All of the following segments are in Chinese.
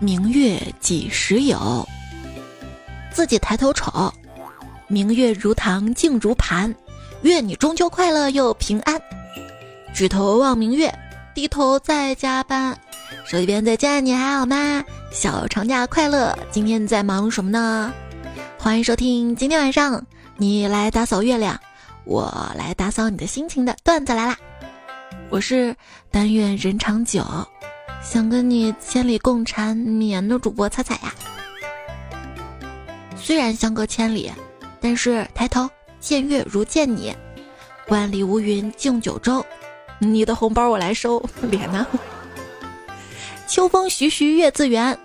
明月几时有？自己抬头瞅，明月如糖净如盘，愿你中秋快乐又平安。举头望明月，低头在加班。手机边再见，你还好吗？小长假快乐！今天在忙什么呢？欢迎收听今天晚上你来打扫月亮，我来打扫你的心情的段子来啦！我是但愿人长久，想跟你千里共婵绵的主播彩彩呀。虽然相隔千里，但是抬头见月如见你。万里无云敬九州，你的红包我来收。脸呢？秋风徐徐月自圆，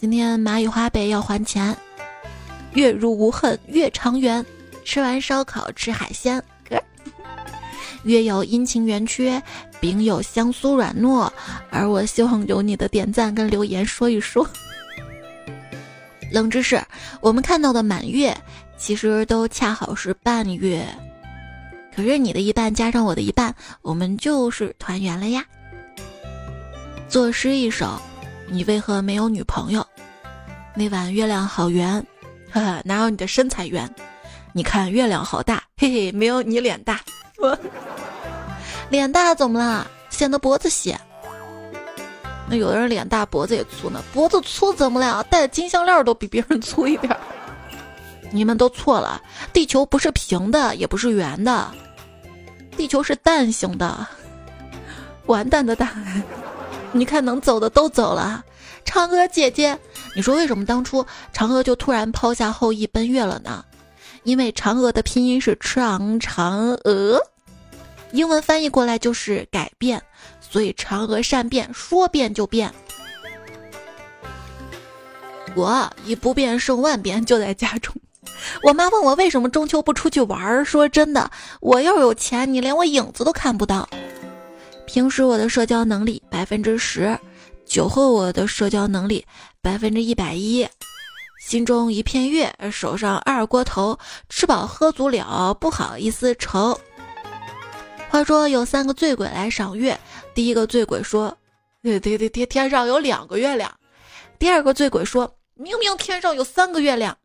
今天蚂蚁花呗要还钱。月如无恨月长圆，吃完烧烤吃海鲜。月有阴晴圆缺，饼有香酥软糯，而我希望有你的点赞跟留言说一说。冷知识：我们看到的满月，其实都恰好是半月。可是你的一半加上我的一半，我们就是团圆了呀。作诗一首：你为何没有女朋友？那晚月亮好圆，呵呵，哪有你的身材圆？你看月亮好大，嘿嘿，没有你脸大。我 脸大怎么了？显得脖子细。那有的人脸大脖子也粗呢，脖子粗怎么了？戴金项链都比别人粗一点。你们都错了，地球不是平的，也不是圆的，地球是蛋形的，完蛋的蛋。你看能走的都走了，嫦娥姐姐，你说为什么当初嫦娥就突然抛下后羿奔月了呢？因为嫦娥的拼音是长嫦娥，英文翻译过来就是改变。所以嫦娥善变，说变就变。我以不变胜万变，就在家中。我妈问我为什么中秋不出去玩儿，说真的，我要有钱，你连我影子都看不到。平时我的社交能力百分之十，酒后我的社交能力百分之一百一。心中一片月，手上二锅头，吃饱喝足了，不好意思愁。话说有三个醉鬼来赏月。第一个醉鬼说：“对对对，天天上有两个月亮。”第二个醉鬼说：“明明天上有三个月亮。”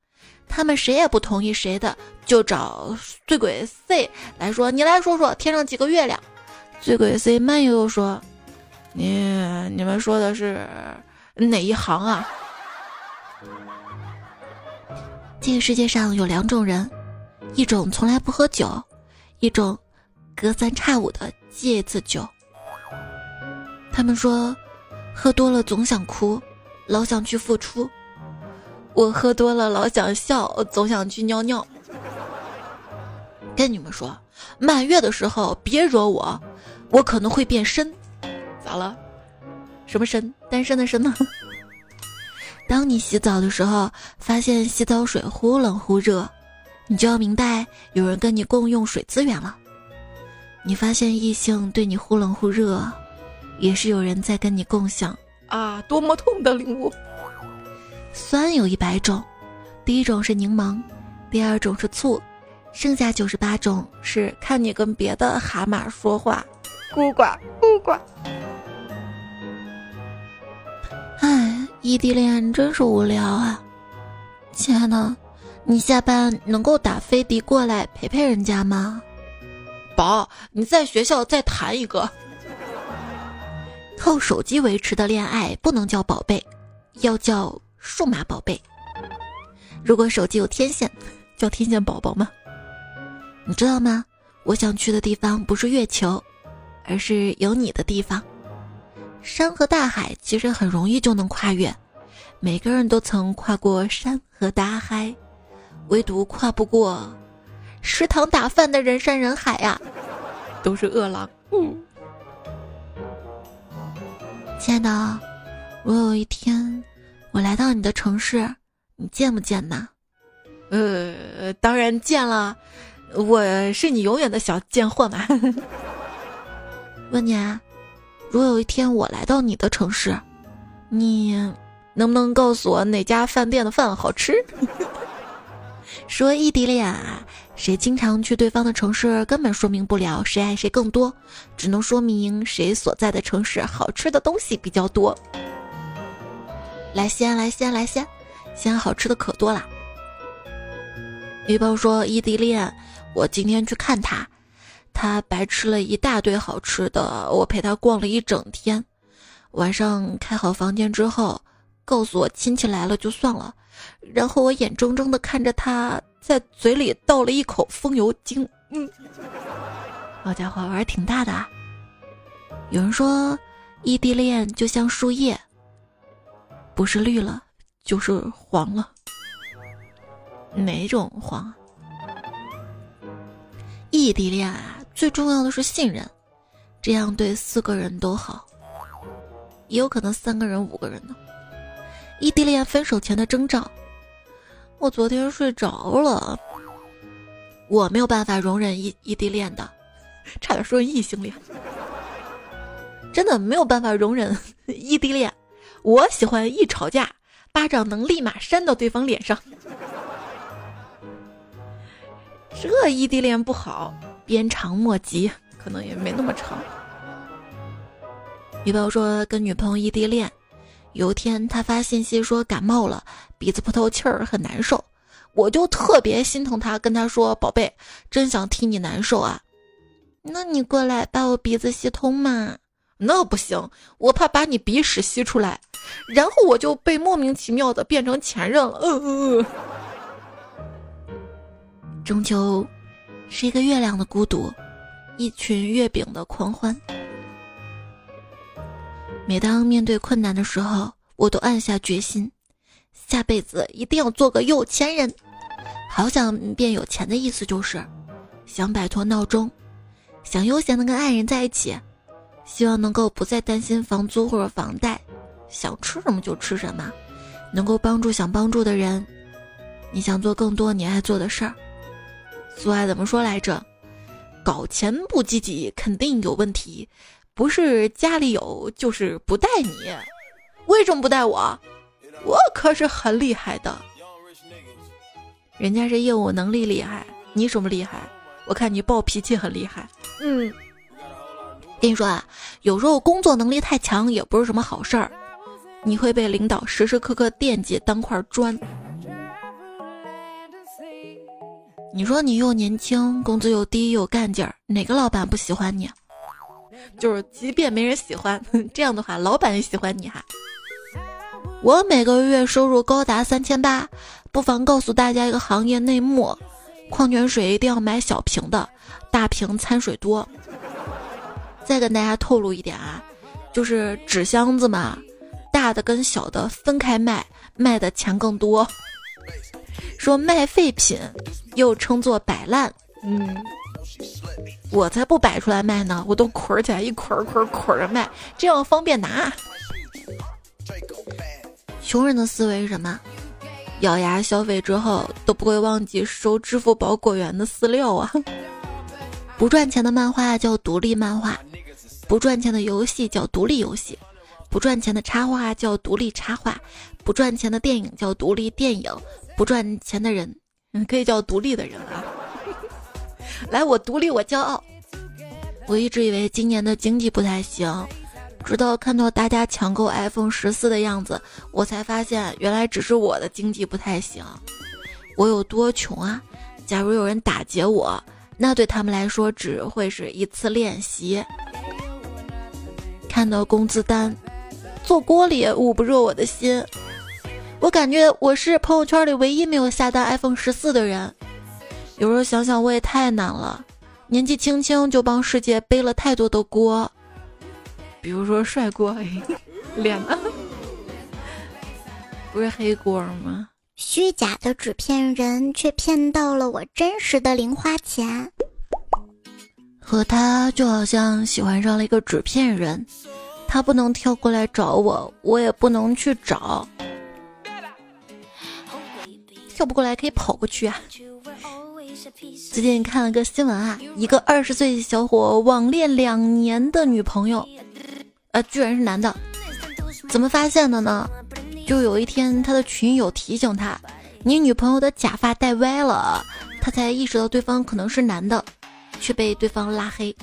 他们谁也不同意谁的，就找醉鬼 C 来说：“你来说说天上几个月亮？”醉鬼 C 慢悠悠说：“你你们说的是哪一行啊？”这个世界上有两种人，一种从来不喝酒，一种隔三差五的戒一次酒。他们说，喝多了总想哭，老想去付出。我喝多了老想笑，总想去尿尿。跟你们说，满月的时候别惹我，我可能会变身。咋了？什么身？单身的身呢？当你洗澡的时候，发现洗澡水忽冷忽热，你就要明白有人跟你共用水资源了。你发现异性对你忽冷忽热。也是有人在跟你共享啊！多么痛的领悟。酸有一百种，第一种是柠檬，第二种是醋，剩下九十八种是看你跟别的蛤蟆说话。孤寡，孤寡。唉，异地恋真是无聊啊！亲爱的，你下班能够打飞的过来陪陪人家吗？宝，你在学校再谈一个。靠手机维持的恋爱不能叫宝贝，要叫数码宝贝。如果手机有天线，叫天线宝宝吗？你知道吗？我想去的地方不是月球，而是有你的地方。山和大海其实很容易就能跨越，每个人都曾跨过山和大海，唯独跨不过食堂打饭的人山人海呀，都是饿狼。嗯。亲爱的，如果有一天我来到你的城市，你见不见呢？呃，当然见了，我是你永远的小贱货嘛。问你啊，如果有一天我来到你的城市，你能不能告诉我哪家饭店的饭好吃？说异地恋啊，谁经常去对方的城市，根本说明不了谁爱谁更多，只能说明谁所在的城市好吃的东西比较多。来西安，来西安，来西安，西安好吃的可多了。女朋友说异地恋，我今天去看他，他白吃了一大堆好吃的，我陪他逛了一整天。晚上开好房间之后，告诉我亲戚来了就算了，然后我眼睁睁的看着他在嘴里倒了一口风油精。嗯，好家伙，玩挺大的。有人说，异地恋就像树叶，不是绿了就是黄了。哪种黄？异地恋啊，最重要的是信任，这样对四个人都好。也有可能三个人、五个人呢。异地恋分手前的征兆，我昨天睡着了。我没有办法容忍异异地恋的，差点说异性恋，真的没有办法容忍异地恋。我喜欢一吵架，巴掌能立马扇到对方脸上。这异地恋不好，鞭长莫及，可能也没那么长。女朋友说跟女朋友异地恋，有一天他发信息说感冒了，鼻子不透气儿，很难受。我就特别心疼他，跟他说：“宝贝，真想替你难受啊，那你过来把我鼻子吸通嘛？那不行，我怕把你鼻屎吸出来，然后我就被莫名其妙的变成前任了。”嗯嗯嗯。中秋是一个月亮的孤独，一群月饼的狂欢。每当面对困难的时候，我都暗下决心，下辈子一定要做个有钱人。好想变有钱的意思就是，想摆脱闹钟，想悠闲的跟爱人在一起，希望能够不再担心房租或者房贷，想吃什么就吃什么，能够帮助想帮助的人。你想做更多你爱做的事儿。俗话怎么说来着？搞钱不积极，肯定有问题。不是家里有，就是不带你。为什么不带我？我可是很厉害的。人家是业务能力厉害，你什么厉害？我看你暴脾气很厉害。嗯，跟你说啊，有时候工作能力太强也不是什么好事儿，你会被领导时时刻刻惦记，当块砖。你说你又年轻，工资又低，又干劲儿，哪个老板不喜欢你？就是即便没人喜欢，这样的话，老板也喜欢你哈。我每个月收入高达三千八，不妨告诉大家一个行业内幕：矿泉水一定要买小瓶的，大瓶掺水多。再跟大家透露一点啊，就是纸箱子嘛，大的跟小的分开卖，卖的钱更多。说卖废品，又称作摆烂，嗯。我才不摆出来卖呢，我都捆起来一捆捆捆着卖，这样方便拿。穷人的思维是什么？咬牙消费之后都不会忘记收支付宝果园的饲料啊！不赚钱的漫画叫独立漫画，不赚钱的游戏叫独立游戏，不赚钱的插画叫独立插画，不赚钱的电影叫独立电影，不赚钱的人，可以叫独立的人啊。来，我独立，我骄傲。我一直以为今年的经济不太行，直到看到大家抢购 iPhone 十四的样子，我才发现原来只是我的经济不太行。我有多穷啊？假如有人打劫我，那对他们来说只会是一次练习。看到工资单，做锅里捂不热我的心。我感觉我是朋友圈里唯一没有下单 iPhone 十四的人。有时候想想，我也太难了，年纪轻轻就帮世界背了太多的锅，比如说帅锅，脸呢？不是黑锅吗？虚假的纸片人却骗到了我真实的零花钱，和他就好像喜欢上了一个纸片人，他不能跳过来找我，我也不能去找，跳不过来可以跑过去啊。最近看了个新闻啊，一个二十岁小伙网恋两年的女朋友，呃，居然是男的，怎么发现的呢？就有一天他的群友提醒他，你女朋友的假发戴歪了，他才意识到对方可能是男的，却被对方拉黑，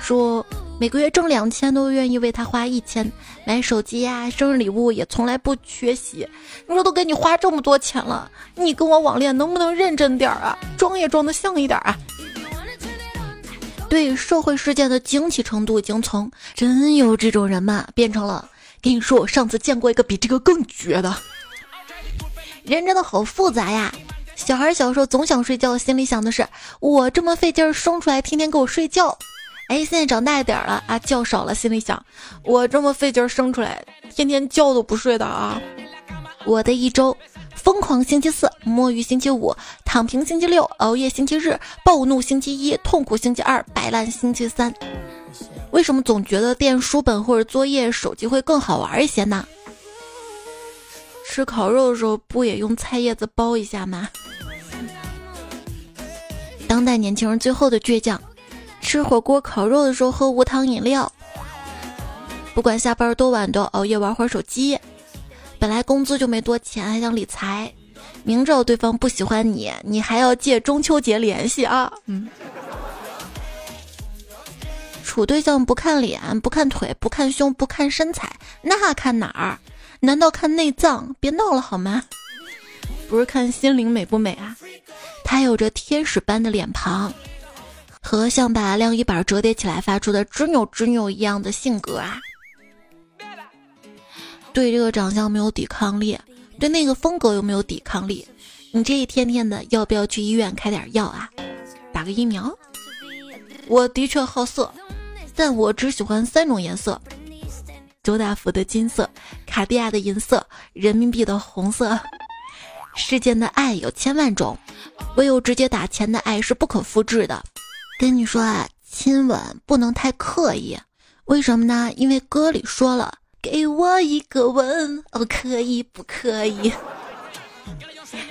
说每个月挣两千都愿意为他花一千，买手机呀、生日礼物也从来不缺席。你说都给你花这么多钱了，你跟我网恋能不能认真点儿啊？装也装的像一点啊！对社会事件的惊奇程度已经从真有这种人吗变成了跟你说我上次见过一个比这个更绝的。人真的好复杂呀！小孩小时候总想睡觉，心里想的是我这么费劲生出来，天天给我睡觉。哎，现在长大一点了啊，觉少了，心里想我这么费劲生出来，天天觉都不睡的啊。我的一周：疯狂星期四，摸鱼星期五，躺平星期六，熬夜星期日，暴怒星期一，痛苦星期二，摆烂星期三。为什么总觉得垫书本或者作业手机会更好玩一些呢？吃烤肉的时候不也用菜叶子包一下吗？当代年轻人最后的倔强。吃火锅、烤肉的时候喝无糖饮料，不管下班多晚都要熬夜玩会儿手机。本来工资就没多钱，还想理财，明知道对方不喜欢你，你还要借中秋节联系啊？嗯。处对象不看脸、不看腿、不看胸、不看身材，那看哪儿？难道看内脏？别闹了好吗？不是看心灵美不美啊？他有着天使般的脸庞。和像把晾衣板折叠起来发出的吱扭吱扭一样的性格啊，对这个长相没有抵抗力，对那个风格又没有抵抗力，你这一天天的要不要去医院开点药啊？打个疫苗？我的确好色，但我只喜欢三种颜色：周大福的金色、卡地亚的银色、人民币的红色。世间的爱有千万种，唯有直接打钱的爱是不可复制的。跟你说啊，亲吻不能太刻意，为什么呢？因为歌里说了，给我一个吻，哦，可以不可以？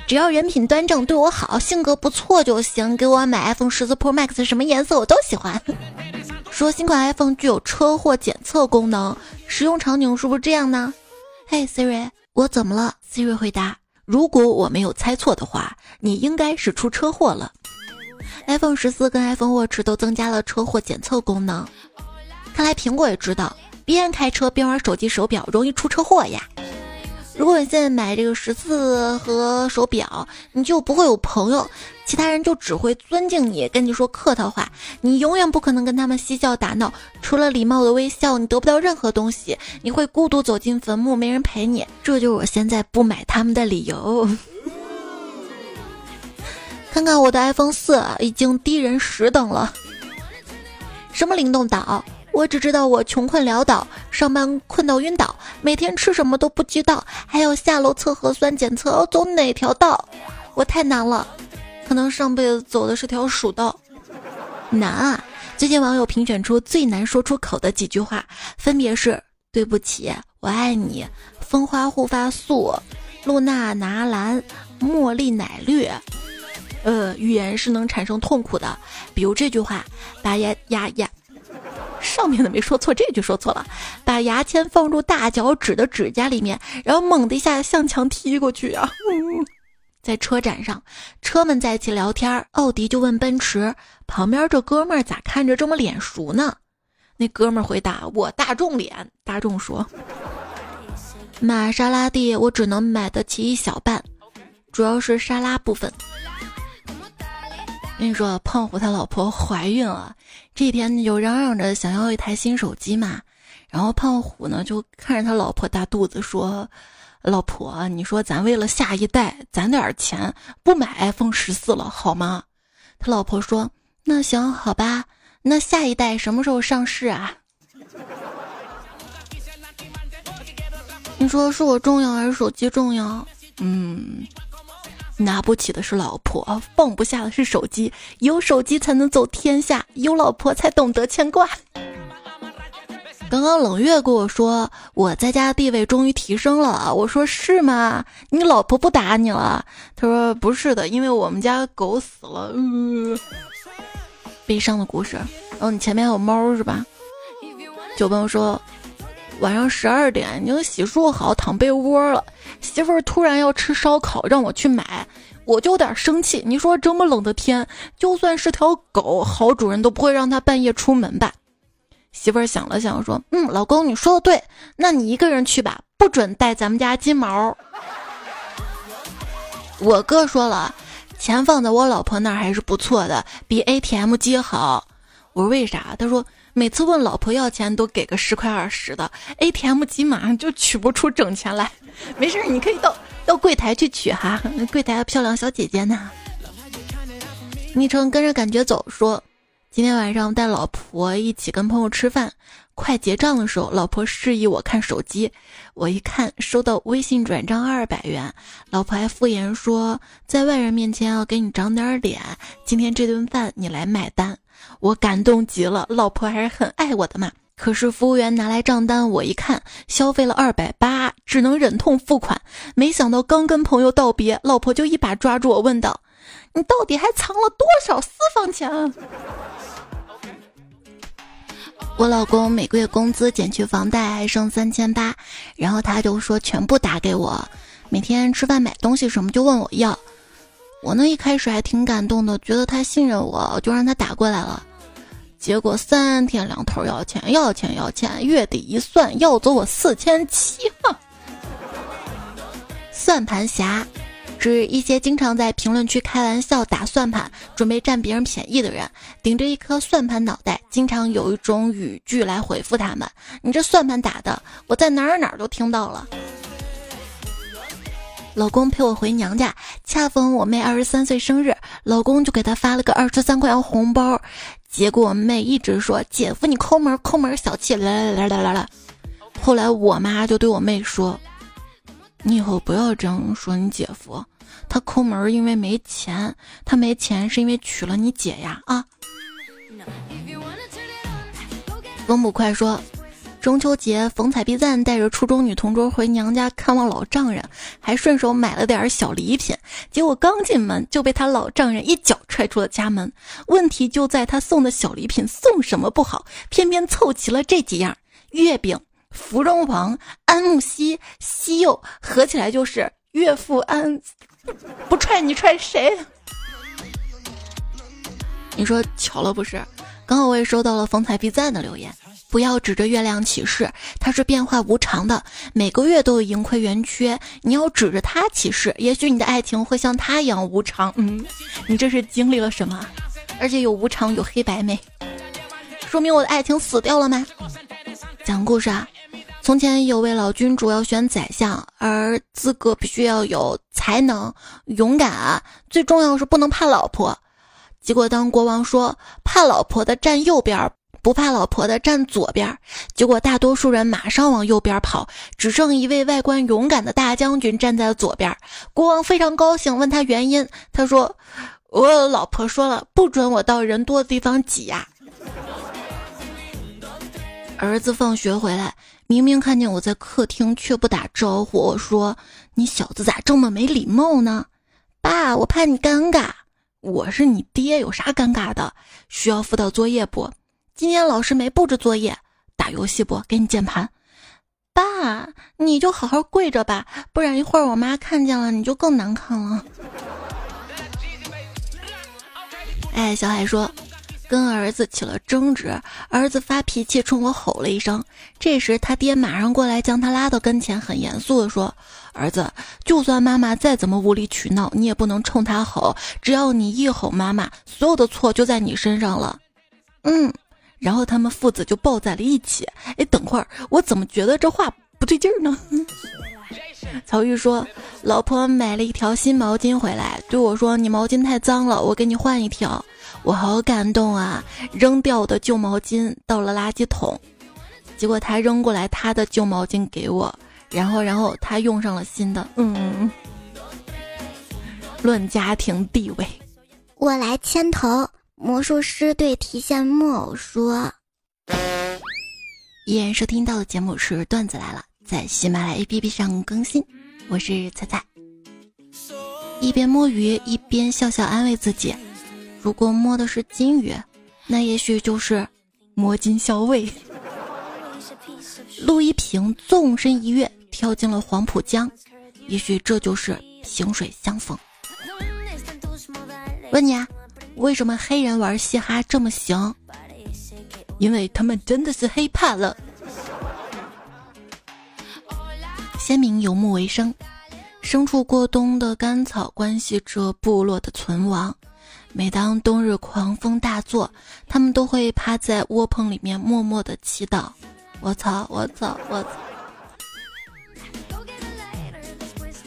只要人品端正，对我好，性格不错就行。给我买 iPhone 十四 Pro Max，什么颜色我都喜欢。说新款 iPhone 具有车祸检测功能，使用场景是不是这样呢？嘿，Siri，我怎么了？Siri 回答：如果我没有猜错的话，你应该是出车祸了。iPhone 十四跟 iPhone Watch 都增加了车祸检测功能，看来苹果也知道边开车边玩手机手表容易出车祸呀。如果你现在买这个十四和手表，你就不会有朋友，其他人就只会尊敬你，跟你说客套话，你永远不可能跟他们嬉笑打闹，除了礼貌的微笑，你得不到任何东西，你会孤独走进坟墓，没人陪你，这就是我现在不买他们的理由。看看我的 iPhone 四已经低人十等了。什么灵动岛？我只知道我穷困潦倒，上班困到晕倒，每天吃什么都不知道，还要下楼测核酸检测，要走哪条道？我太难了，可能上辈子走的是条蜀道。难啊！最近网友评选出最难说出口的几句话，分别是：对不起，我爱你，蜂花护发素，露娜拿蓝，茉莉奶绿。呃，语言是能产生痛苦的，比如这句话：把牙牙牙，上面的没说错，这句说错了。把牙签放入大脚趾的指甲里面，然后猛的一下向墙踢过去啊！在车展上，车们在一起聊天，奥迪就问奔驰旁边这哥们儿咋看着这么脸熟呢？那哥们儿回答：我大众脸。大众说：玛莎拉蒂我只能买得起一小半，主要是沙拉部分。跟你说，胖虎他老婆怀孕了，这天就嚷嚷着想要一台新手机嘛。然后胖虎呢就看着他老婆大肚子说：“老婆，你说咱为了下一代攒点钱，不买 iPhone 十四了好吗？”他老婆说：“那行好吧，那下一代什么时候上市啊？” 你说是我重要还是手机重要？嗯。拿不起的是老婆，放不下的是手机。有手机才能走天下，有老婆才懂得牵挂。刚刚冷月跟我说，我在家地位终于提升了。我说是吗？你老婆不打你了？他说不是的，因为我们家狗死了。悲伤的故事。然后你前面还有猫是吧？九朋友说。晚上十二点已经洗漱好躺被窝了，媳妇儿突然要吃烧烤，让我去买，我就有点生气。你说这么冷的天，就算是条狗，好主人都不会让它半夜出门吧？媳妇儿想了想说：“嗯，老公你说的对，那你一个人去吧，不准带咱们家金毛。”我哥说了，钱放在我老婆那儿还是不错的，比 ATM 机好。我说为啥？他说每次问老婆要钱都给个十块二十的，ATM 机马上就取不出整钱来。没事，你可以到到柜台去取哈，柜台的漂亮小姐姐呢。昵称跟着感觉走说，今天晚上带老婆一起跟朋友吃饭，快结账的时候，老婆示意我看手机，我一看收到微信转账二百元，老婆还敷衍说在外人面前要给你长点脸，今天这顿饭你来买单。我感动极了，老婆还是很爱我的嘛。可是服务员拿来账单，我一看消费了二百八，只能忍痛付款。没想到刚跟朋友道别，老婆就一把抓住我，问道：“你到底还藏了多少私房钱？”我老公每个月工资减去房贷还剩三千八，然后他就说全部打给我，每天吃饭买东西什么就问我要。我呢一开始还挺感动的，觉得他信任我，就让他打过来了。结果三天两头要钱，要钱要钱，月底一算要走我四千七。算盘侠，指一些经常在评论区开玩笑、打算盘、准备占别人便宜的人，顶着一颗算盘脑袋，经常有一种语句来回复他们：“你这算盘打的，我在哪儿哪儿都听到了。”老公陪我回娘家，恰逢我妹二十三岁生日，老公就给她发了个二十三块钱红包。结果我妹一直说姐夫你抠门抠门小气，来来来来来来。后来我妈就对我妹说：“你以后不要这样说你姐夫，他抠门因为没钱，他没钱是因为娶了你姐呀啊。”风不快说。中秋节，冯彩碧赞带着初中女同桌回娘家看望老丈人，还顺手买了点小礼品。结果刚进门就被他老丈人一脚踹出了家门。问题就在他送的小礼品送什么不好，偏偏凑齐了这几样：月饼、芙蓉王、安慕希、西柚，合起来就是岳父安。不踹你踹谁？你说巧了不是？刚好我也收到了风采必赞的留言。不要指着月亮起誓，它是变化无常的，每个月都有盈亏圆缺。你要指着它起誓，也许你的爱情会像它一样无常。嗯，你这是经历了什么？而且有无常，有黑白没？说明我的爱情死掉了吗？讲故事啊，从前有位老君主要选宰相，而资格必须要有才能、勇敢，最重要是不能怕老婆。结果当国王说怕老婆的站右边。不怕老婆的站左边，结果大多数人马上往右边跑，只剩一位外观勇敢的大将军站在了左边。国王非常高兴，问他原因，他说：“我老婆说了，不准我到人多的地方挤呀。”儿子放学回来，明明看见我在客厅，却不打招呼。我说：“你小子咋这么没礼貌呢？”爸，我怕你尴尬。我是你爹，有啥尴尬的？需要辅导作业不？今天老师没布置作业，打游戏不？给你键盘。爸，你就好好跪着吧，不然一会儿我妈看见了你就更难看了。哎，小海说，跟儿子起了争执，儿子发脾气冲我吼了一声。这时他爹马上过来将他拉到跟前，很严肃的说：“儿子，就算妈妈再怎么无理取闹，你也不能冲他吼。只要你一吼妈妈，所有的错就在你身上了。”嗯。然后他们父子就抱在了一起。哎，等会儿，我怎么觉得这话不对劲儿呢？曹玉说：“老婆买了一条新毛巾回来，对我说：‘你毛巾太脏了，我给你换一条。’我好感动啊！扔掉的旧毛巾到了垃圾桶，结果他扔过来他的旧毛巾给我，然后，然后他用上了新的。嗯，论家庭地位，我来牵头。”魔术师对提线木偶说：“依然收听到的节目是段子来了，在喜马拉雅 APP 上更新。我是彩彩，一边摸鱼一边笑笑安慰自己：如果摸的是金鱼，那也许就是摸金校尉。陆一平纵身一跃跳进了黄浦江，也许这就是萍水相逢。问你啊。”为什么黑人玩嘻哈这么行？因为他们真的是黑怕了。先民游牧为生，牲畜过冬的干草关系着部落的存亡。每当冬日狂风大作，他们都会趴在窝棚里面默默的祈祷。我操！我操！我操！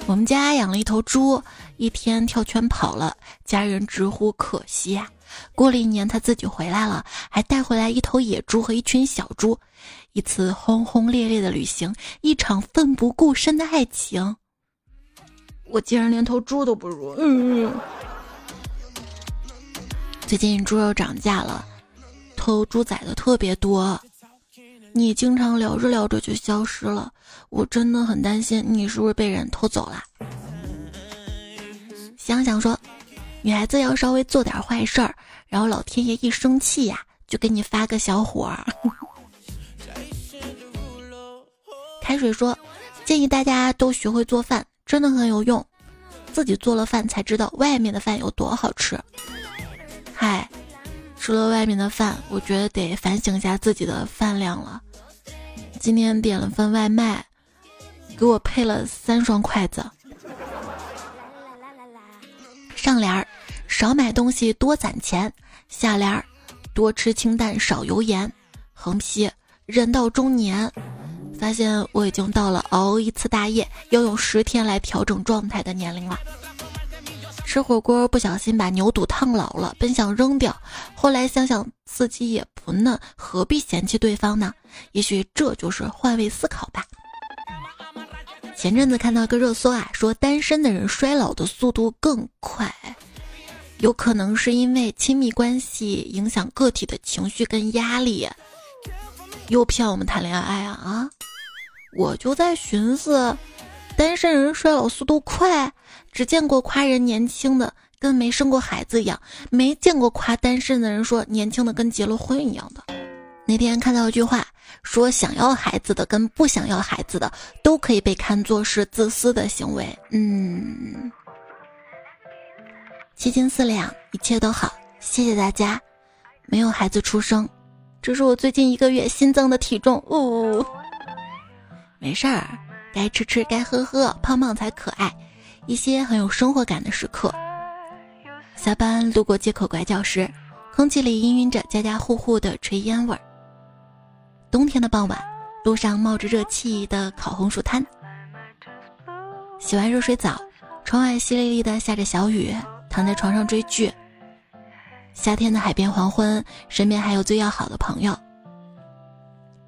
我们家养了一头猪，一天跳圈跑了，家人直呼可惜呀。过了一年，他自己回来了，还带回来一头野猪和一群小猪。一次轰轰烈烈的旅行，一场奋不顾身的爱情。我竟然连头猪都不如。嗯。最近猪肉涨价了，偷猪仔的特别多。你经常聊着聊着就消失了，我真的很担心你是不是被人偷走了。想想说，女孩子要稍微做点坏事儿，然后老天爷一生气呀，就给你发个小火儿。开水说，建议大家都学会做饭，真的很有用。自己做了饭才知道外面的饭有多好吃。嗨。吃了外面的饭，我觉得得反省一下自己的饭量了。今天点了份外卖，给我配了三双筷子。上联儿：少买东西多攒钱。下联儿：多吃清淡少油盐。横批：人到中年，发现我已经到了熬一次大夜要用十天来调整状态的年龄了。吃火锅不小心把牛肚烫老了，本想扔掉，后来想想自己也不嫩，何必嫌弃对方呢？也许这就是换位思考吧。前阵子看到一个热搜啊，说单身的人衰老的速度更快，有可能是因为亲密关系影响个体的情绪跟压力。又骗我们谈恋爱啊啊！我就在寻思，单身人衰老速度快。只见过夸人年轻的跟没生过孩子一样，没见过夸单身的人说年轻的跟结了婚一样的。那天看到一句话，说想要孩子的跟不想要孩子的都可以被看作是自私的行为。嗯，七斤四两，一切都好，谢谢大家。没有孩子出生，这是我最近一个月新增的体重。呜，没事儿，该吃吃，该喝喝，胖胖才可爱。一些很有生活感的时刻。下班路过街口拐角时，空气里氤氲着家家户户的炊烟味儿。冬天的傍晚，路上冒着热气的烤红薯摊。洗完热水澡，窗外淅沥沥的下着小雨，躺在床上追剧。夏天的海边黄昏，身边还有最要好的朋友。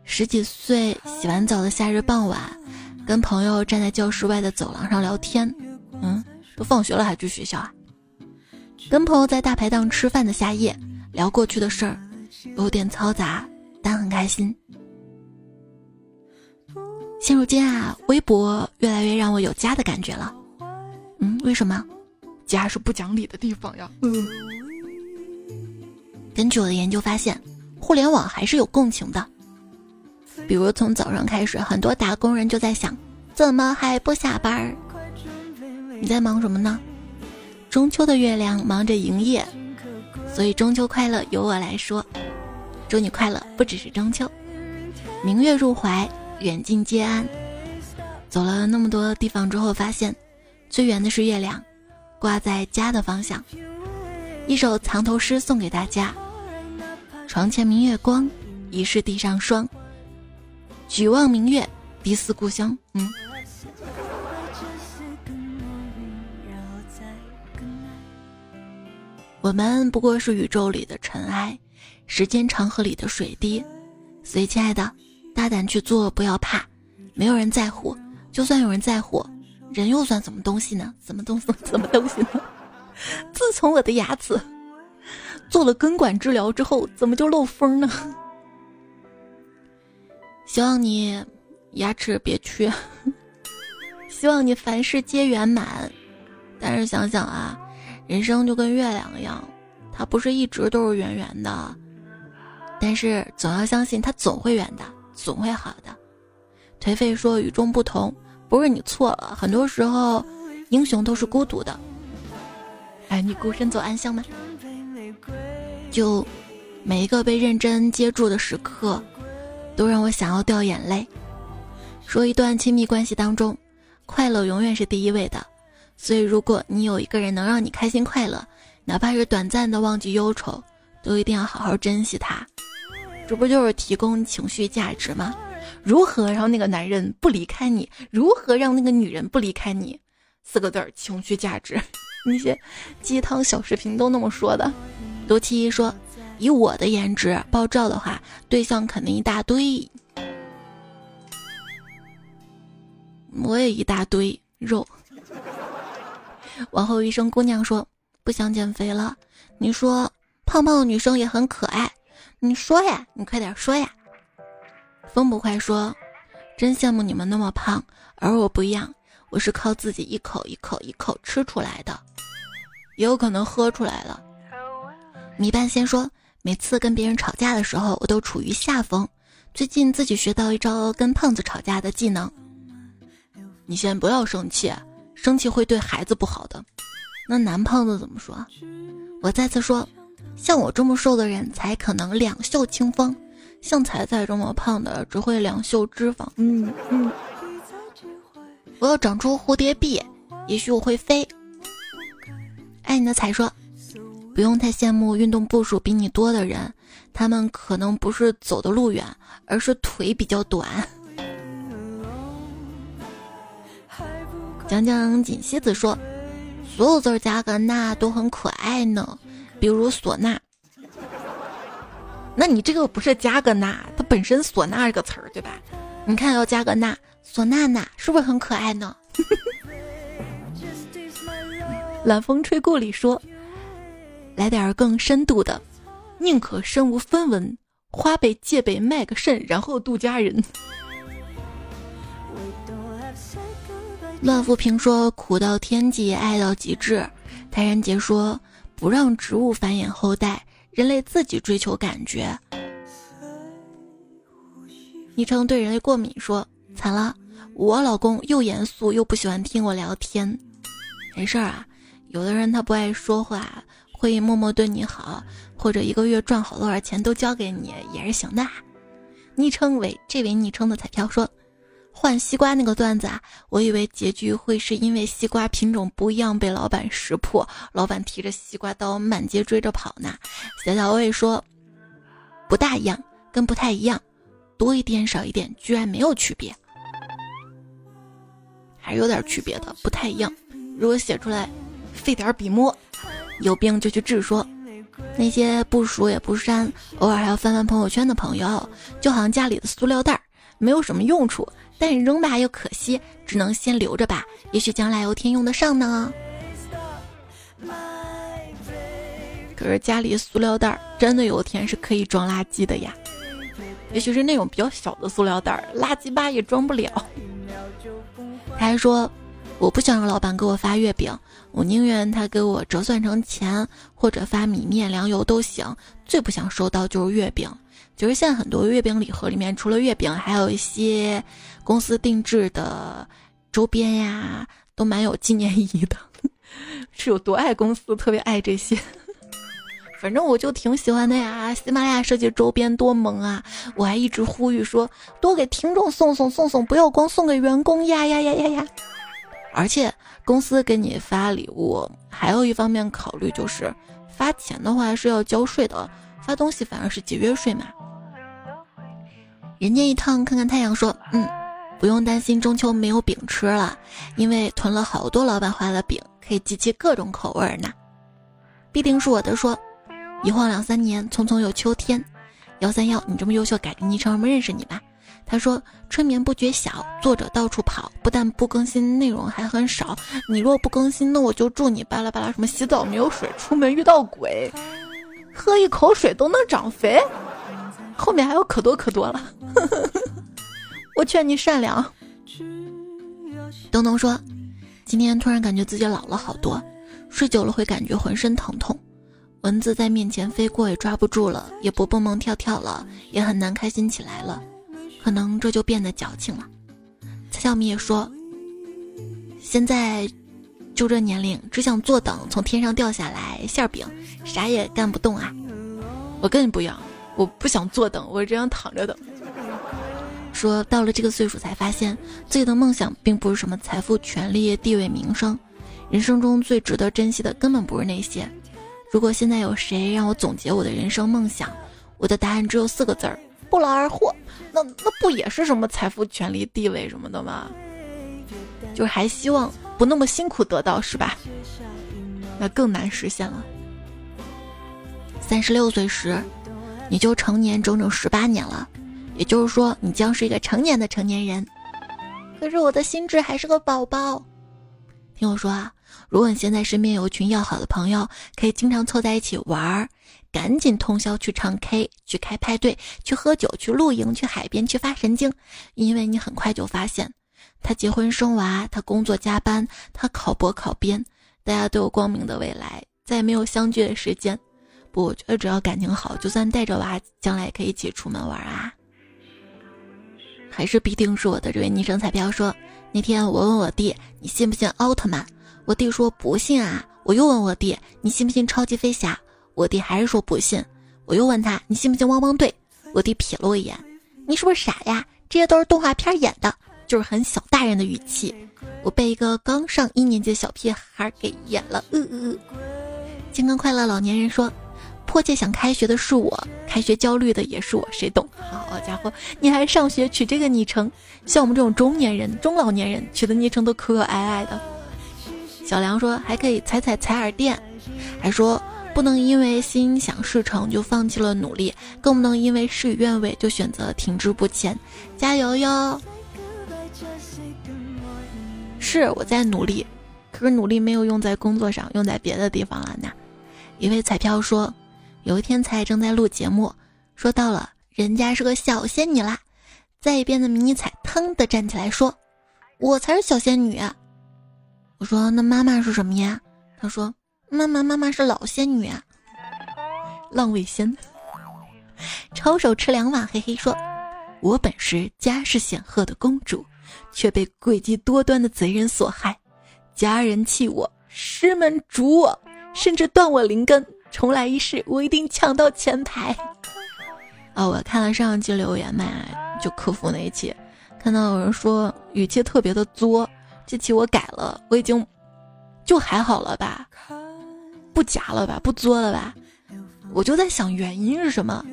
十几岁洗完澡的夏日傍晚，跟朋友站在教室外的走廊上聊天。嗯，都放学了还去学校啊？跟朋友在大排档吃饭的夏夜，聊过去的事儿，有点嘈杂，但很开心。现如今啊，微博越来越让我有家的感觉了。嗯，为什么？家是不讲理的地方呀。嗯。根据我的研究发现，互联网还是有共情的。比如从早上开始，很多打工人就在想，怎么还不下班儿？你在忙什么呢？中秋的月亮忙着营业，所以中秋快乐由我来说。祝你快乐，不只是中秋。明月入怀，远近皆安。走了那么多地方之后，发现最远的是月亮，挂在家的方向。一首藏头诗送给大家：床前明月光，疑是地上霜。举望明月，彼思故乡。嗯。我们不过是宇宙里的尘埃，时间长河里的水滴，所以亲爱的，大胆去做，不要怕，没有人在乎，就算有人在乎，人又算什么东西呢？什么东西？什么东西呢？自从我的牙齿做了根管治疗之后，怎么就漏风呢？希望你牙齿别缺，希望你凡事皆圆满，但是想想啊。人生就跟月亮一样，它不是一直都是圆圆的，但是总要相信它总会圆的，总会好的。颓废说与众不同，不是你错了，很多时候英雄都是孤独的。哎，你孤身走暗巷吗？就每一个被认真接住的时刻，都让我想要掉眼泪。说一段亲密关系当中，快乐永远是第一位的。所以，如果你有一个人能让你开心快乐，哪怕是短暂的忘记忧愁，都一定要好好珍惜他。这不就是提供情绪价值吗？如何让那个男人不离开你？如何让那个女人不离开你？四个字儿：情绪价值。那些鸡汤小视频都那么说的。罗七一说：“以我的颜值爆照的话，对象肯定一大堆。我也一大堆肉。”往后余生姑娘说：“不想减肥了。”你说：“胖胖的女生也很可爱。”你说呀，你快点说呀。风不快说：“真羡慕你们那么胖，而我不一样，我是靠自己一口一口一口吃出来的，也有可能喝出来了。”米半仙说：“每次跟别人吵架的时候，我都处于下风。最近自己学到一招跟胖子吵架的技能。你先不要生气。”生气会对孩子不好的，那男胖子怎么说？我再次说，像我这么瘦的人才可能两袖清风，像彩彩这么胖的只会两袖脂肪。嗯嗯，我要长出蝴蝶臂，也许我会飞。爱你的彩说，不用太羡慕运动步数比你多的人，他们可能不是走的路远，而是腿比较短。讲讲锦西子说，所有字加个“那”都很可爱呢，比如唢呐。那你这个不是加个“那”，它本身“唢呐”这个词儿，对吧？你看要加个“那”，唢呐呐，是不是很可爱呢？冷风吹故里说，来点更深度的，宁可身无分文，花呗借呗卖个肾，然后度佳人。乱富平说：“苦到天际，爱到极致。”泰然杰说：“不让植物繁衍后代，人类自己追求感觉。”昵称对人类过敏说：“惨了，我老公又严肃又不喜欢听我聊天。”没事儿啊，有的人他不爱说话，会默默对你好，或者一个月赚好多少钱都交给你也是行的。昵称为这位昵称的彩票说。换西瓜那个段子啊，我以为结局会是因为西瓜品种不一样被老板识破，老板提着西瓜刀满街追着跑呢。小小魏说，不大一样，跟不太一样，多一点少一点居然没有区别，还是有点区别的，不太一样。如果写出来，费点笔墨，有病就去治。说那些不熟也不删，偶尔还要翻翻朋友圈的朋友，就好像家里的塑料袋，没有什么用处。但扔吧又可惜，只能先留着吧，也许将来有天用得上呢。可是家里塑料袋真的有天是可以装垃圾的呀，也许是那种比较小的塑料袋，垃圾吧也装不了。他还说，我不想让老板给我发月饼，我宁愿他给我折算成钱，或者发米面粮油都行，最不想收到就是月饼。就是现在很多月饼礼盒里面，除了月饼，还有一些公司定制的周边呀，都蛮有纪念意义的。是有多爱公司，特别爱这些。反正我就挺喜欢的呀。喜马拉雅设计周边多萌啊！我还一直呼吁说，多给听众送送送送，不要光送给员工呀呀呀呀呀！而且公司给你发礼物，还有一方面考虑就是，发钱的话是要交税的，发东西反而是节约税嘛。人间一趟看看太阳说，嗯，不用担心中秋没有饼吃了，因为囤了好多老板画的饼，可以集齐各种口味呢。必定是我的说，一晃两三年，匆匆又秋天。幺三幺，你这么优秀，改个昵称，我们认识你吧。他说，春眠不觉晓，作者到处跑，不但不更新内容，还很少。你若不更新，那我就祝你巴拉巴拉什么洗澡没有水，出门遇到鬼，喝一口水都能长肥。后面还有可多可多了，我劝你善良。东东说，今天突然感觉自己老了好多，睡久了会感觉浑身疼痛，蚊子在面前飞过也抓不住了，也不蹦蹦跳跳了，也很难开心起来了，可能这就变得矫情了。蔡小米也说，现在就这年龄，只想坐等从天上掉下来馅饼，啥也干不动啊。我跟你不一样，我不想坐等，我只想躺着等。说到了这个岁数才发现，自己的梦想并不是什么财富、权利、地位、名声，人生中最值得珍惜的根本不是那些。如果现在有谁让我总结我的人生梦想，我的答案只有四个字儿：不劳而获。那那不也是什么财富、权利、地位什么的吗？就是还希望不那么辛苦得到，是吧？那更难实现了。三十六岁时，你就成年整整十八年了。也就是说，你将是一个成年的成年人，可是我的心智还是个宝宝。听我说啊，如果你现在身边有一群要好的朋友，可以经常凑在一起玩儿，赶紧通宵去唱 K、去开派对、去喝酒、去露营、去海边、去发神经，因为你很快就发现，他结婚生娃，他工作加班，他考博考编，大家都有光明的未来，再也没有相聚的时间。不，我觉得只要感情好，就算带着娃，将来也可以一起出门玩啊。还是必定是我的这位昵称彩票说，那天我问我弟你信不信奥特曼，我弟说不信啊。我又问我弟你信不信超级飞侠，我弟还是说不信。我又问他你信不信汪汪队，我弟瞥了我一眼，你是不是傻呀？这些都是动画片演的，就是很小大人的语气。我被一个刚上一年级的小屁孩给演了。嗯嗯。健康快乐老年人说。迫切想开学的是我，开学焦虑的也是我，谁懂？好家伙，你还上学取这个昵称，像我们这种中年人、中老年人取的昵称都可可爱爱的。小梁说还可以踩踩踩耳垫，还说不能因为心想事成就放弃了努力，更不能因为事与愿违就选择停滞不前，加油哟！是我在努力，可是努力没有用在工作上，用在别的地方了呢。一位彩票说。有一天，才正在录节目，说到了人家是个小仙女啦，在一边的迷你彩腾的站起来说：“我才是小仙女。”我说：“那妈妈是什么呀？”他说：“妈妈，妈妈是老仙女啊。”浪味仙，抄手吃两碗，嘿嘿说：“我本是家世显赫的公主，却被诡计多端的贼人所害，家人弃我，师门逐我，甚至断我灵根。”重来一世，我一定抢到前排。啊，我看了上一期留言嘛，就客服那一期，看到有人说语气特别的作，这期我改了，我已经就还好了吧，不夹了吧，不作了吧？我就在想原因是什么，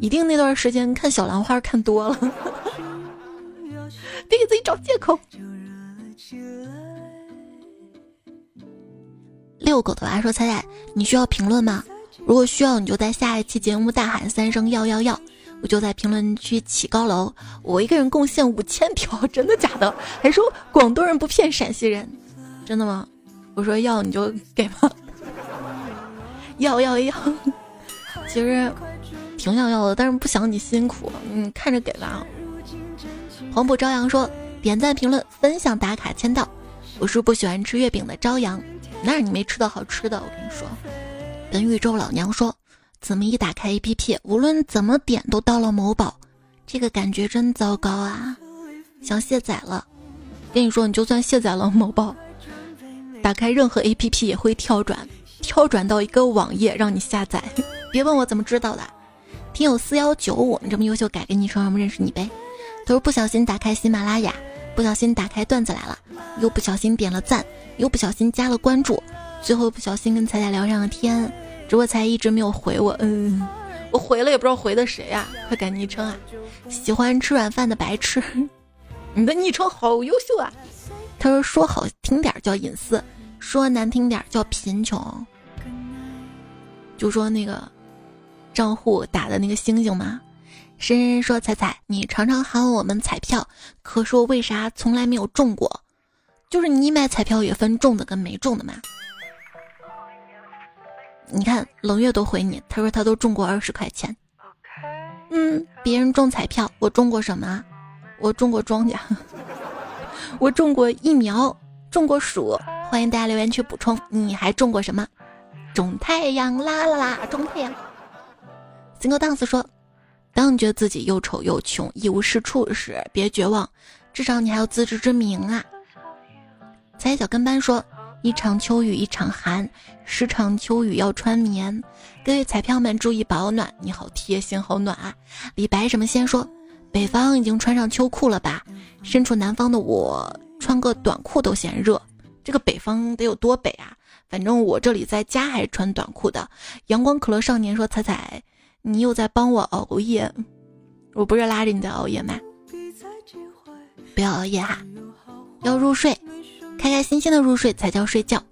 一定那段时间看小兰花看多了，别给自己找借口。遛狗的娃说：“彩彩，你需要评论吗？如果需要，你就在下一期节目大喊三声‘要要要’，我就在评论区起高楼。我一个人贡献五千条，真的假的？还说广东人不骗陕西人，真的吗？我说要你就给吧？要要要！其实挺想要的，但是不想你辛苦，嗯，看着给吧。黄浦朝阳说：点赞、评论、分享、打卡、签到。我是不喜欢吃月饼的朝阳。”那是你没吃到好吃的，我跟你说。本宇宙老娘说，怎么一打开 APP，无论怎么点都到了某宝，这个感觉真糟糕啊！想卸载了，跟你说，你就算卸载了某宝，打开任何 APP 也会跳转，跳转到一个网页让你下载。别问我怎么知道的，听友四幺九五，你这么优秀，改个昵称让我们认识你呗。都是不小心打开喜马拉雅，不小心打开段子来了，又不小心点了赞。又不小心加了关注，最后不小心跟彩彩聊上了天，直播才一直没有回我。嗯，我回了也不知道回的谁呀，快改昵称啊！喜欢吃软饭的白痴，你的昵称好优秀啊！他说说好听点叫隐私，说难听点叫贫穷。就说那个账户打的那个星星嘛。深深说彩彩，你常常喊我们彩票，可是我为啥从来没有中过？就是你买彩票也分中的跟没中的嘛。你看冷月都回你，他说他都中过二十块钱。嗯，别人中彩票，我中过什么？我中过庄稼，我中过疫苗，中过鼠。欢迎大家留言区补充，你还中过什么？种太阳啦啦啦，种太阳。Single dance 说，当你觉得自己又丑又穷一无是处时，别绝望，至少你还有自知之明啊。彩小跟班说：“一场秋雨一场寒，十场秋雨要穿棉。各位彩票们注意保暖，你好贴心，好暖啊！李白什么先说，北方已经穿上秋裤了吧？身处南方的我，穿个短裤都嫌热。这个北方得有多北啊？反正我这里在家还是穿短裤的。阳光可乐少年说：“彩彩，你又在帮我熬夜，我不是拉着你在熬夜吗？不要熬夜哈，要入睡，开开心心的入睡才叫睡觉。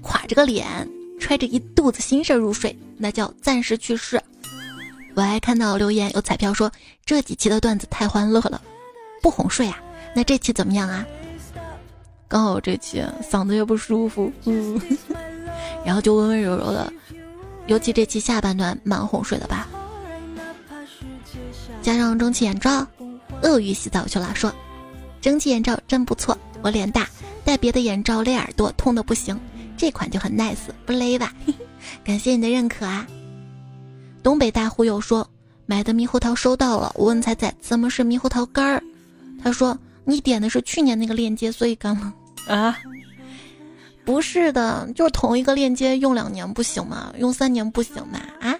垮着个脸，揣着一肚子心事入睡，那叫暂时去世。”我还看到留言有彩票说这几期的段子太欢乐了，不哄睡啊？那这期怎么样啊？刚好这期嗓子也不舒服，嗯，然后就温温柔柔的，尤其这期下半段蛮哄睡的吧。加上蒸汽眼罩，鳄鱼洗澡去了，说蒸汽眼罩真不错。我脸大，戴别的眼罩勒耳朵痛的不行，这款就很 nice，不勒吧？感谢你的认可啊。东北大忽悠说买的猕猴桃收到了，我问彩彩怎么是猕猴桃干儿，他说你点的是去年那个链接，所以干了。啊，不是的，就是同一个链接用两年不行吗？用三年不行吗？啊！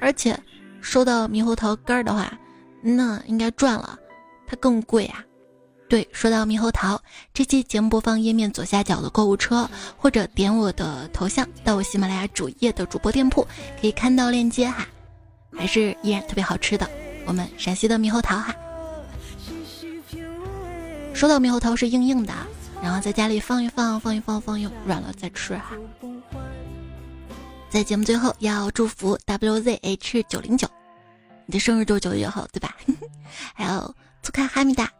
而且收到猕猴桃干儿的话，那应该赚了，它更贵啊。对，说到猕猴桃，这期节目播放页面左下角的购物车，或者点我的头像到我喜马拉雅主页的主播店铺，可以看到链接哈，还是依然特别好吃的，我们陕西的猕猴桃哈。说到猕猴桃是硬硬的。然后在家里放一放，放一放，放一软了再吃哈。在节目最后要祝福 WZH 九零九，你的生日就是九月号对吧？还有粗看哈密达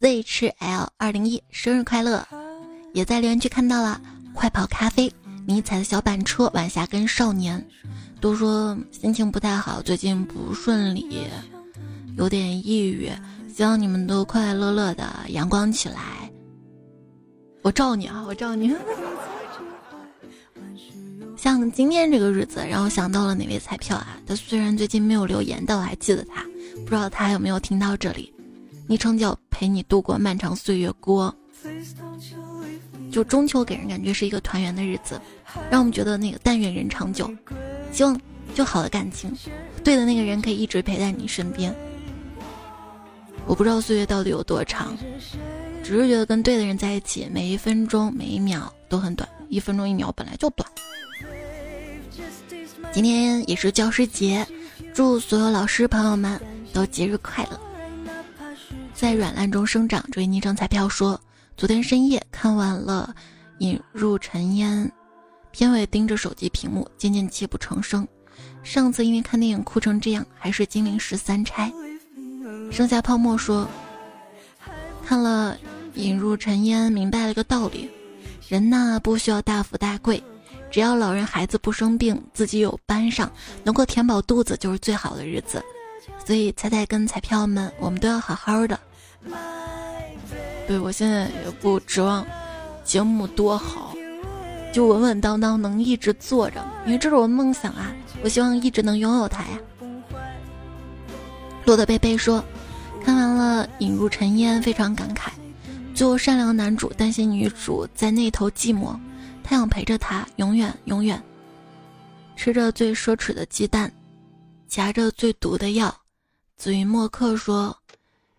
ZHL 二零一生日快乐，也在留言区看到了。快跑咖啡迷彩的小板车晚霞跟少年都说心情不太好，最近不顺利，有点抑郁，希望你们都快快乐乐的，阳光起来。我罩你啊！我罩你。像今天这个日子，让我想到了哪位彩票啊？他虽然最近没有留言，但我还记得他。不知道他有没有听到这里？昵称叫陪你度过漫长岁月锅。就中秋给人感觉是一个团圆的日子，让我们觉得那个但愿人长久，希望就好的感情，对的那个人可以一直陪在你身边。我不知道岁月到底有多长。只是觉得跟对的人在一起，每一分钟每一秒都很短，一分钟一秒本来就短。今天也是教师节，祝所有老师朋友们都节日快乐。在软烂中生长，这位昵称彩票说，昨天深夜看完了《引入尘烟》，片尾盯着手机屏幕，渐渐泣不成声。上次因为看电影哭成这样，还是《金陵十三钗》。剩下泡沫说，看了。引入尘烟，明白了个道理：人呐，不需要大富大贵，只要老人孩子不生病，自己有班上，能够填饱肚子，就是最好的日子。所以彩彩跟彩票们，我们都要好好的。对我现在也不指望节目多好，就稳稳当当能一直做着，因为这是我的梦想啊！我希望一直能拥有它呀。洛德贝贝说，看完了《引入尘烟》，非常感慨。做善良男主担心女主在那头寂寞，他想陪着她永远永远。吃着最奢侈的鸡蛋，夹着最毒的药。紫云墨客说：“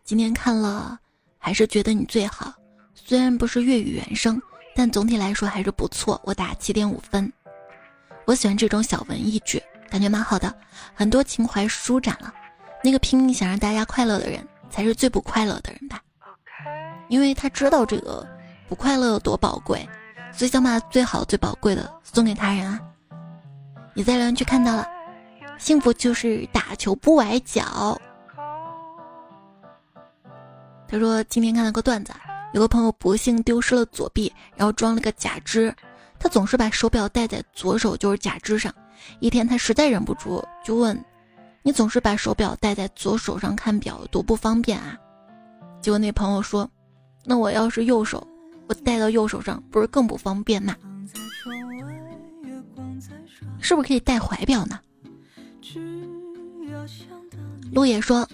今天看了，还是觉得你最好。虽然不是粤语原声，但总体来说还是不错。我打七点五分。我喜欢这种小文艺剧，感觉蛮好的，很多情怀舒展了。那个拼命想让大家快乐的人，才是最不快乐的人吧。”因为他知道这个不快乐有多宝贵，所以想把最好最宝贵的送给他人啊！你在留言区看到了，幸福就是打球不崴脚。他说今天看了个段子，有个朋友不幸丢失了左臂，然后装了个假肢，他总是把手表戴在左手就是假肢上。一天他实在忍不住就问：“你总是把手表戴在左手上看表，多不方便啊？”结果那朋友说。那我要是右手，我戴到右手上不是更不方便吗？是不是可以戴怀表呢？陆野说：“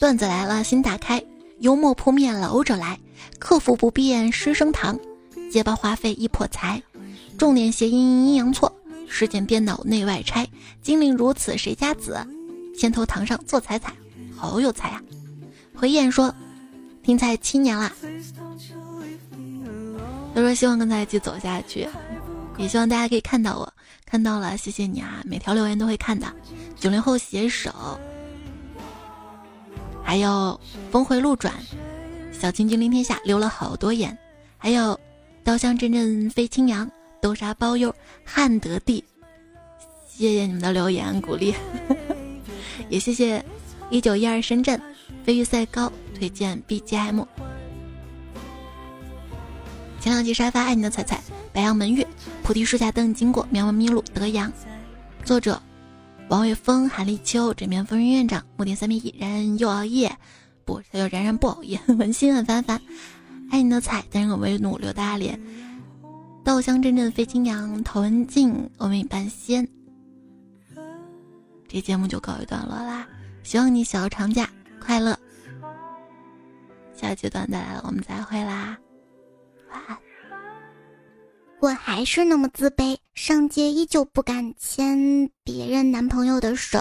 段子来了，心打开，幽默扑面老者来，客服不变师生堂，结巴花费一破财，重点谐音阴阳错，事件编导内外拆，精灵如此谁家子？先头堂上做彩彩，好有才啊！回燕说，听彩七年啦。他说希望跟他一起走下去，也希望大家可以看到我，看到了，谢谢你啊！每条留言都会看的。九零后携手，还有峰回路转，小青君临天下留了好多眼，还有刀香阵阵飞青扬，豆沙包邮汉德帝，谢谢你们的留言鼓励，也谢谢一九一二深圳飞越赛高推荐 BGM。前两集沙发爱你的彩彩，白杨门月，菩提树下等你经过，苗苗咪路德阳，作者王卫峰、韩立秋，枕边风云院长，木田三米一，然然又熬夜，不，他叫然然不熬夜，文心很烦烦，爱你的彩，但是我为努刘大脸，稻香阵阵飞青扬，陶文静，我为你半仙。这节目就告一段落啦，希望你小长假快乐，下阶段再来，我们再会啦。我还是那么自卑，上街依旧不敢牵别人男朋友的手。